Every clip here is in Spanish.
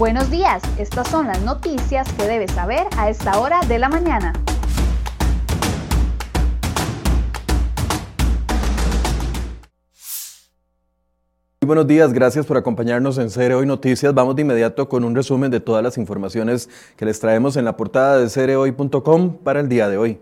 Buenos días, estas son las noticias que debes saber a esta hora de la mañana. Muy buenos días, gracias por acompañarnos en Cere Hoy Noticias. Vamos de inmediato con un resumen de todas las informaciones que les traemos en la portada de cerehoy.com para el día de hoy.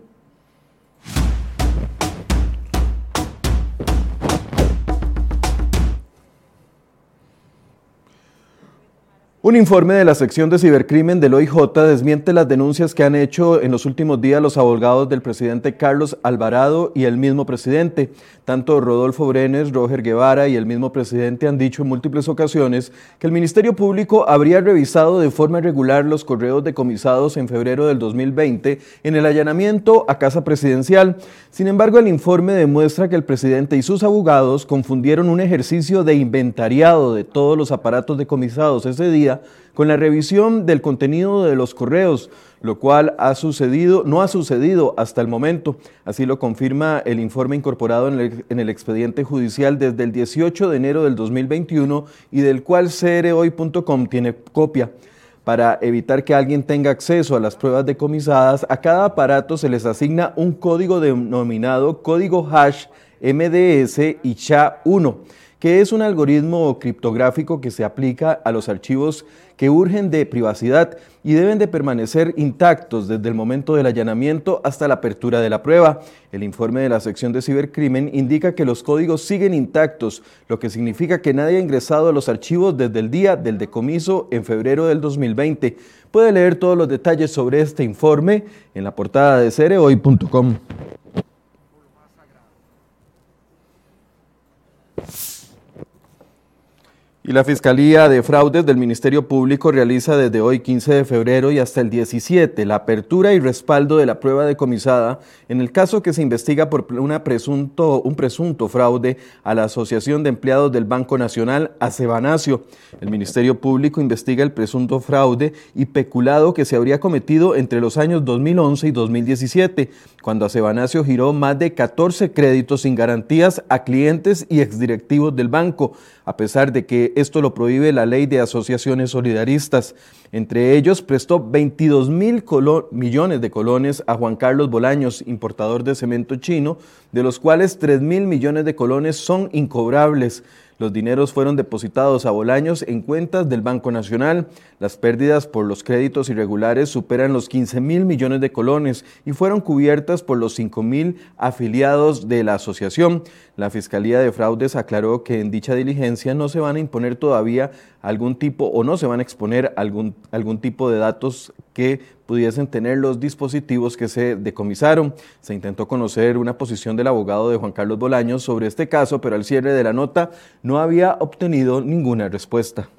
Un informe de la sección de cibercrimen del OIJ desmiente las denuncias que han hecho en los últimos días los abogados del presidente Carlos Alvarado y el mismo presidente. Tanto Rodolfo Brenes, Roger Guevara y el mismo presidente han dicho en múltiples ocasiones que el Ministerio Público habría revisado de forma regular los correos decomisados en febrero del 2020 en el allanamiento a Casa Presidencial. Sin embargo, el informe demuestra que el presidente y sus abogados confundieron un ejercicio de inventariado de todos los aparatos decomisados ese día con la revisión del contenido de los correos, lo cual ha sucedido, no ha sucedido hasta el momento. Así lo confirma el informe incorporado en el, en el expediente judicial desde el 18 de enero del 2021 y del cual crhoy.com tiene copia. Para evitar que alguien tenga acceso a las pruebas decomisadas, a cada aparato se les asigna un código denominado código hash MDS y SHA-1 que es un algoritmo criptográfico que se aplica a los archivos que urgen de privacidad y deben de permanecer intactos desde el momento del allanamiento hasta la apertura de la prueba. El informe de la sección de cibercrimen indica que los códigos siguen intactos, lo que significa que nadie ha ingresado a los archivos desde el día del decomiso en febrero del 2020. Puede leer todos los detalles sobre este informe en la portada de cereoy.com. Y la Fiscalía de Fraudes del Ministerio Público realiza desde hoy 15 de febrero y hasta el 17 la apertura y respaldo de la prueba decomisada en el caso que se investiga por una presunto, un presunto fraude a la Asociación de Empleados del Banco Nacional, Acebanacio. El Ministerio Público investiga el presunto fraude y peculado que se habría cometido entre los años 2011 y 2017, cuando Acebanacio giró más de 14 créditos sin garantías a clientes y exdirectivos del banco, a pesar de que esto lo prohíbe la ley de asociaciones solidaristas. Entre ellos prestó 22 mil millones de colones a Juan Carlos Bolaños, importador de cemento chino, de los cuales 3 mil millones de colones son incobrables. Los dineros fueron depositados a Bolaños en cuentas del Banco Nacional. Las pérdidas por los créditos irregulares superan los 15 mil millones de colones y fueron cubiertas por los 5 mil afiliados de la asociación. La Fiscalía de Fraudes aclaró que en dicha diligencia no se van a imponer todavía algún tipo o no se van a exponer algún, algún tipo de datos que pudiesen tener los dispositivos que se decomisaron. Se intentó conocer una posición del abogado de Juan Carlos Bolaños sobre este caso, pero al cierre de la nota no había obtenido ninguna respuesta.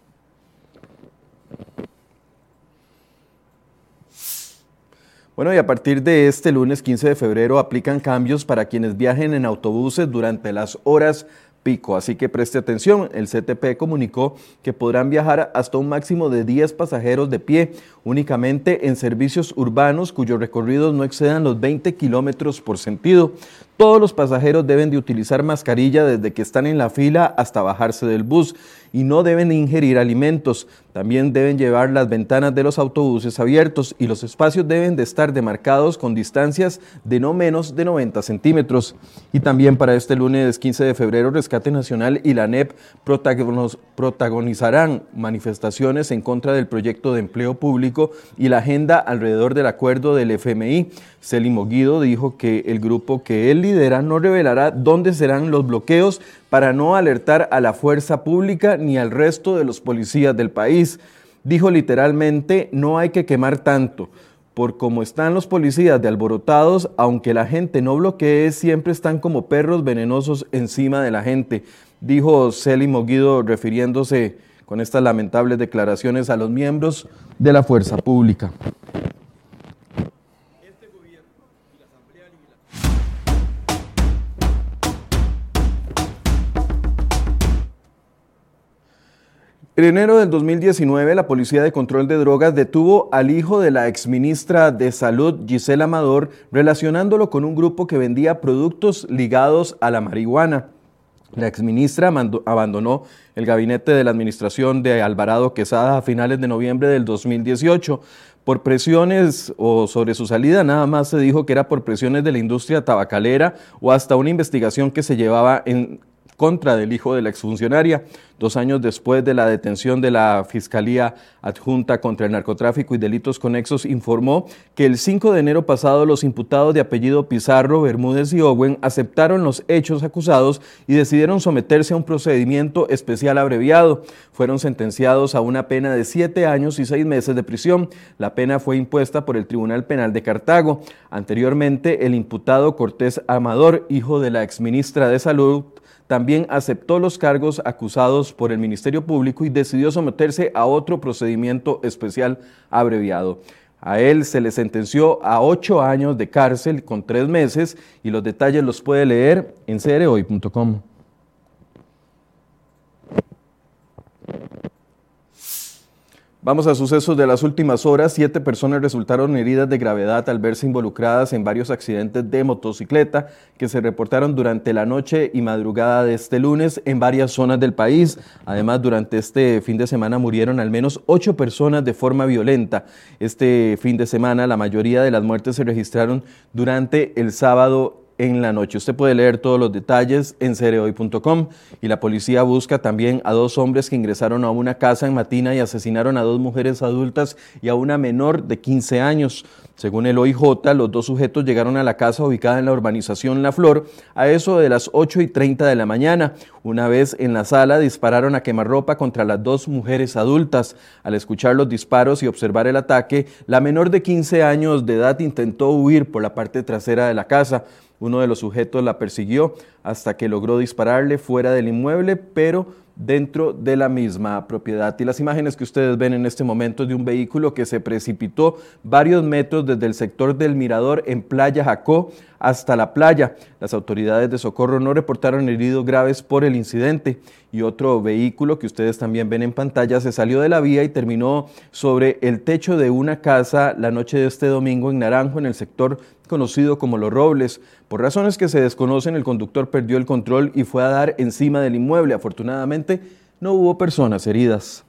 Bueno, y a partir de este lunes 15 de febrero aplican cambios para quienes viajen en autobuses durante las horas pico. Así que preste atención, el CTP comunicó que podrán viajar hasta un máximo de 10 pasajeros de pie, únicamente en servicios urbanos cuyos recorridos no excedan los 20 kilómetros por sentido. Todos los pasajeros deben de utilizar mascarilla desde que están en la fila hasta bajarse del bus y no deben ingerir alimentos. También deben llevar las ventanas de los autobuses abiertos y los espacios deben de estar demarcados con distancias de no menos de 90 centímetros. Y también para este lunes 15 de febrero, Rescate Nacional y la NEP protagonizarán manifestaciones en contra del proyecto de empleo público y la agenda alrededor del acuerdo del FMI. Celimo Guido dijo que el grupo que él lidera no revelará dónde serán los bloqueos para no alertar a la fuerza pública ni al resto de los policías del país. Dijo literalmente, no hay que quemar tanto. Por como están los policías de alborotados, aunque la gente no bloquee, siempre están como perros venenosos encima de la gente, dijo Celimo Guido refiriéndose con estas lamentables declaraciones a los miembros de la fuerza pública. En enero del 2019, la Policía de Control de Drogas detuvo al hijo de la exministra de Salud, Gisela Amador, relacionándolo con un grupo que vendía productos ligados a la marihuana. La exministra abandonó el gabinete de la administración de Alvarado Quesada a finales de noviembre del 2018 por presiones o sobre su salida, nada más se dijo que era por presiones de la industria tabacalera o hasta una investigación que se llevaba en contra del hijo de la exfuncionaria, dos años después de la detención de la Fiscalía Adjunta contra el Narcotráfico y Delitos Conexos, informó que el 5 de enero pasado los imputados de apellido Pizarro, Bermúdez y Owen aceptaron los hechos acusados y decidieron someterse a un procedimiento especial abreviado. Fueron sentenciados a una pena de siete años y seis meses de prisión. La pena fue impuesta por el Tribunal Penal de Cartago. Anteriormente, el imputado Cortés Amador, hijo de la exministra de Salud, también aceptó los cargos acusados por el Ministerio Público y decidió someterse a otro procedimiento especial abreviado. A él se le sentenció a ocho años de cárcel con tres meses y los detalles los puede leer en cereoy.com. Vamos a sucesos de las últimas horas. Siete personas resultaron heridas de gravedad al verse involucradas en varios accidentes de motocicleta que se reportaron durante la noche y madrugada de este lunes en varias zonas del país. Además, durante este fin de semana murieron al menos ocho personas de forma violenta. Este fin de semana la mayoría de las muertes se registraron durante el sábado en la noche. Usted puede leer todos los detalles en cereoy.com y la policía busca también a dos hombres que ingresaron a una casa en Matina y asesinaron a dos mujeres adultas y a una menor de 15 años. Según el OIJ, los dos sujetos llegaron a la casa ubicada en la urbanización La Flor a eso de las 8 y 30 de la mañana. Una vez en la sala dispararon a quemarropa contra las dos mujeres adultas. Al escuchar los disparos y observar el ataque, la menor de 15 años de edad intentó huir por la parte trasera de la casa. Uno de los sujetos la persiguió hasta que logró dispararle fuera del inmueble, pero dentro de la misma propiedad. Y las imágenes que ustedes ven en este momento de un vehículo que se precipitó varios metros desde el sector del Mirador en Playa Jacó hasta la playa. Las autoridades de socorro no reportaron heridos graves por el incidente y otro vehículo que ustedes también ven en pantalla se salió de la vía y terminó sobre el techo de una casa la noche de este domingo en Naranjo, en el sector conocido como Los Robles. Por razones que se desconocen, el conductor perdió el control y fue a dar encima del inmueble. Afortunadamente, no hubo personas heridas.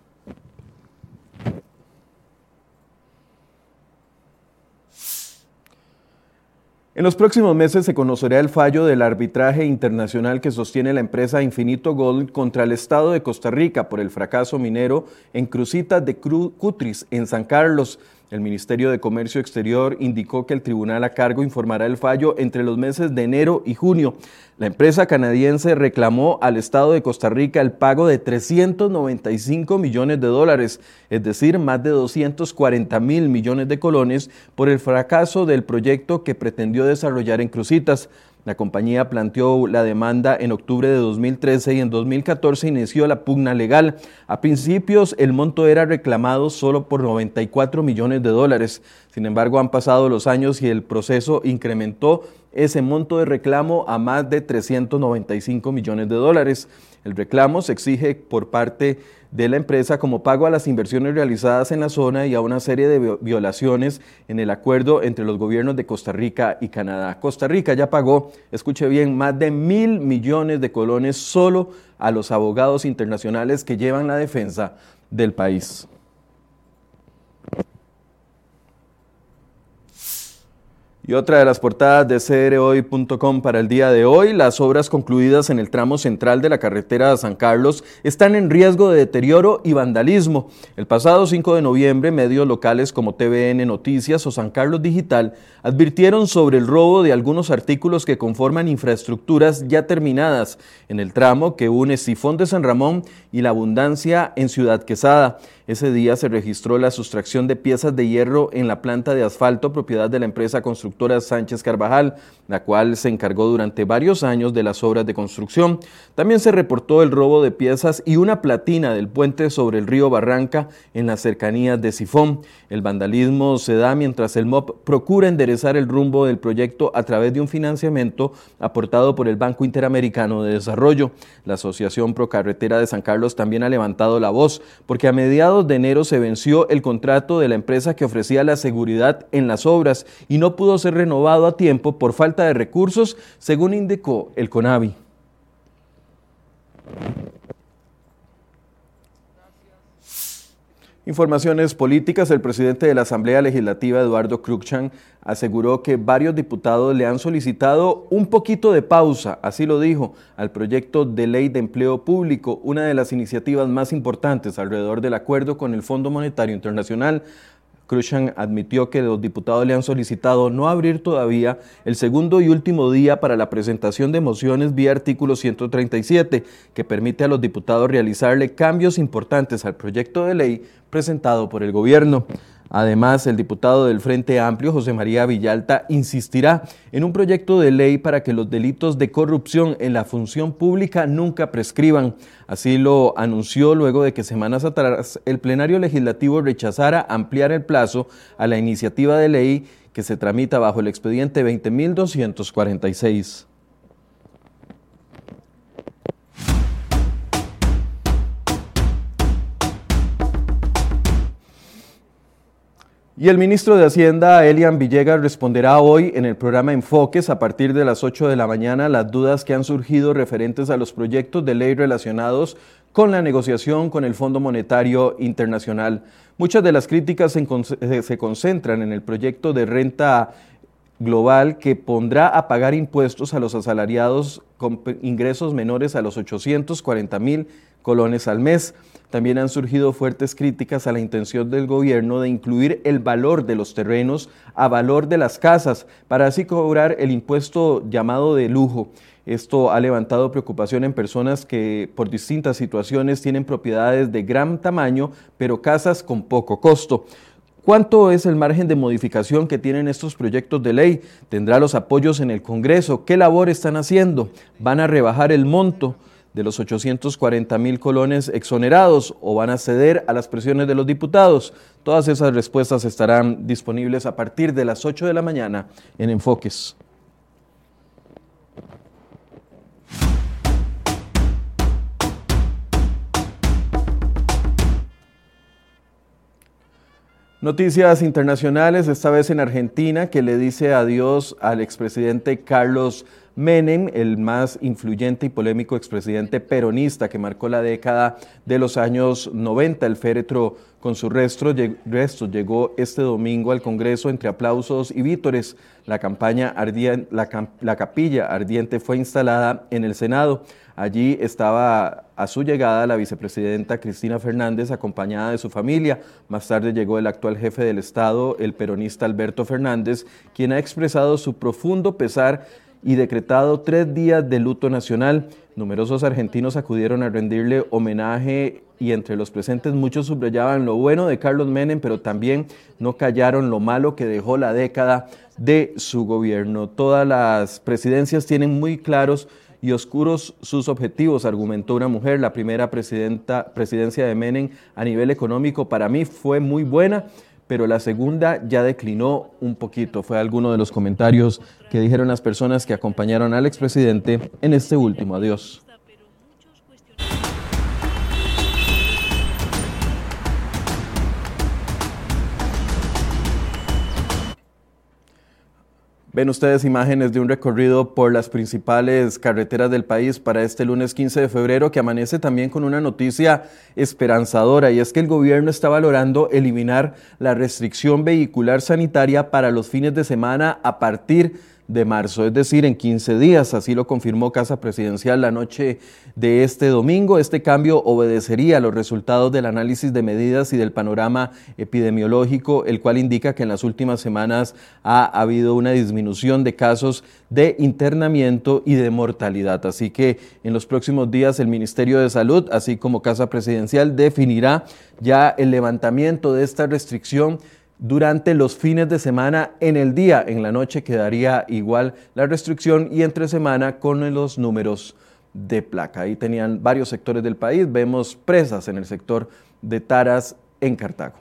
En los próximos meses se conocerá el fallo del arbitraje internacional que sostiene la empresa Infinito Gold contra el Estado de Costa Rica por el fracaso minero en Crucitas de Cutris, en San Carlos. El Ministerio de Comercio Exterior indicó que el tribunal a cargo informará el fallo entre los meses de enero y junio. La empresa canadiense reclamó al Estado de Costa Rica el pago de 395 millones de dólares, es decir, más de 240 mil millones de colones, por el fracaso del proyecto que pretendió desarrollar en Crucitas. La compañía planteó la demanda en octubre de 2013 y en 2014 inició la pugna legal. A principios el monto era reclamado solo por 94 millones de dólares. Sin embargo, han pasado los años y el proceso incrementó ese monto de reclamo a más de 395 millones de dólares. El reclamo se exige por parte de la empresa como pago a las inversiones realizadas en la zona y a una serie de violaciones en el acuerdo entre los gobiernos de Costa Rica y Canadá. Costa Rica ya pagó, escuche bien, más de mil millones de colones solo a los abogados internacionales que llevan la defensa del país. Y otra de las portadas de crhoy.com para el día de hoy, las obras concluidas en el tramo central de la carretera de San Carlos están en riesgo de deterioro y vandalismo. El pasado 5 de noviembre, medios locales como TVN Noticias o San Carlos Digital advirtieron sobre el robo de algunos artículos que conforman infraestructuras ya terminadas en el tramo que une Sifón de San Ramón y La Abundancia en Ciudad Quesada. Ese día se registró la sustracción de piezas de hierro en la planta de asfalto propiedad de la empresa constructora Sánchez Carvajal, la cual se encargó durante varios años de las obras de construcción. También se reportó el robo de piezas y una platina del puente sobre el río Barranca en las cercanías de Sifón. El vandalismo se da mientras el MOP procura enderezar el rumbo del proyecto a través de un financiamiento aportado por el Banco Interamericano de Desarrollo. La Asociación Procarretera de San Carlos también ha levantado la voz porque a mediados de enero se venció el contrato de la empresa que ofrecía la seguridad en las obras y no pudo ser renovado a tiempo por falta de recursos, según indicó el CONAVI. Informaciones políticas. El presidente de la Asamblea Legislativa, Eduardo Cruikshank, aseguró que varios diputados le han solicitado un poquito de pausa, así lo dijo, al proyecto de ley de empleo público, una de las iniciativas más importantes alrededor del acuerdo con el Fondo Monetario Internacional. Cruzan admitió que los diputados le han solicitado no abrir todavía el segundo y último día para la presentación de mociones vía artículo 137, que permite a los diputados realizarle cambios importantes al proyecto de ley presentado por el gobierno. Además, el diputado del Frente Amplio, José María Villalta, insistirá en un proyecto de ley para que los delitos de corrupción en la función pública nunca prescriban. Así lo anunció luego de que semanas atrás el plenario legislativo rechazara ampliar el plazo a la iniciativa de ley que se tramita bajo el expediente 20.246. Y el ministro de Hacienda, Elian Villegas, responderá hoy en el programa Enfoques a partir de las 8 de la mañana las dudas que han surgido referentes a los proyectos de ley relacionados con la negociación con el Fondo Monetario Internacional. Muchas de las críticas se concentran en el proyecto de renta global que pondrá a pagar impuestos a los asalariados con ingresos menores a los 840 mil colones al mes. También han surgido fuertes críticas a la intención del gobierno de incluir el valor de los terrenos a valor de las casas para así cobrar el impuesto llamado de lujo. Esto ha levantado preocupación en personas que por distintas situaciones tienen propiedades de gran tamaño, pero casas con poco costo. ¿Cuánto es el margen de modificación que tienen estos proyectos de ley? ¿Tendrá los apoyos en el Congreso? ¿Qué labor están haciendo? ¿Van a rebajar el monto? De los 840 mil colones exonerados o van a ceder a las presiones de los diputados? Todas esas respuestas estarán disponibles a partir de las 8 de la mañana en Enfoques. Noticias internacionales, esta vez en Argentina, que le dice adiós al expresidente Carlos Menem, el más influyente y polémico expresidente peronista que marcó la década de los años 90. El féretro con su resto, llegó este domingo al Congreso entre aplausos y vítores. La, campaña la capilla ardiente fue instalada en el Senado. Allí estaba a su llegada la vicepresidenta Cristina Fernández acompañada de su familia. Más tarde llegó el actual jefe del Estado, el peronista Alberto Fernández, quien ha expresado su profundo pesar y decretado tres días de luto nacional. Numerosos argentinos acudieron a rendirle homenaje y entre los presentes muchos subrayaban lo bueno de Carlos Menem, pero también no callaron lo malo que dejó la década de su gobierno. Todas las presidencias tienen muy claros y oscuros sus objetivos, argumentó una mujer. La primera presidenta, presidencia de Menem a nivel económico para mí fue muy buena pero la segunda ya declinó un poquito. Fue alguno de los comentarios que dijeron las personas que acompañaron al expresidente en este último adiós. Ven ustedes imágenes de un recorrido por las principales carreteras del país para este lunes 15 de febrero que amanece también con una noticia esperanzadora y es que el gobierno está valorando eliminar la restricción vehicular sanitaria para los fines de semana a partir de de marzo, es decir, en 15 días. Así lo confirmó Casa Presidencial la noche de este domingo. Este cambio obedecería a los resultados del análisis de medidas y del panorama epidemiológico, el cual indica que en las últimas semanas ha habido una disminución de casos de internamiento y de mortalidad. Así que en los próximos días el Ministerio de Salud, así como Casa Presidencial, definirá ya el levantamiento de esta restricción durante los fines de semana en el día. En la noche quedaría igual la restricción y entre semana con los números de placa. Ahí tenían varios sectores del país. Vemos presas en el sector de Taras en Cartago.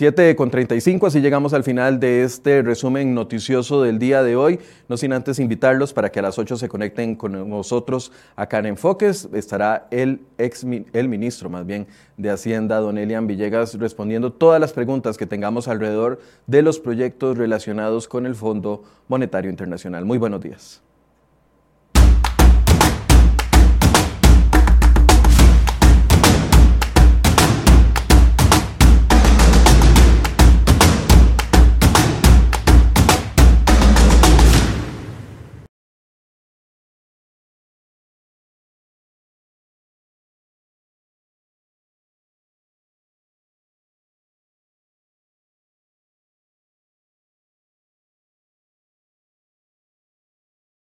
7 con 35, así llegamos al final de este resumen noticioso del día de hoy. No sin antes invitarlos para que a las 8 se conecten con nosotros acá en Enfoques. Estará el ex el ministro más bien de Hacienda, don Elian Villegas, respondiendo todas las preguntas que tengamos alrededor de los proyectos relacionados con el Fondo Monetario Internacional. Muy buenos días.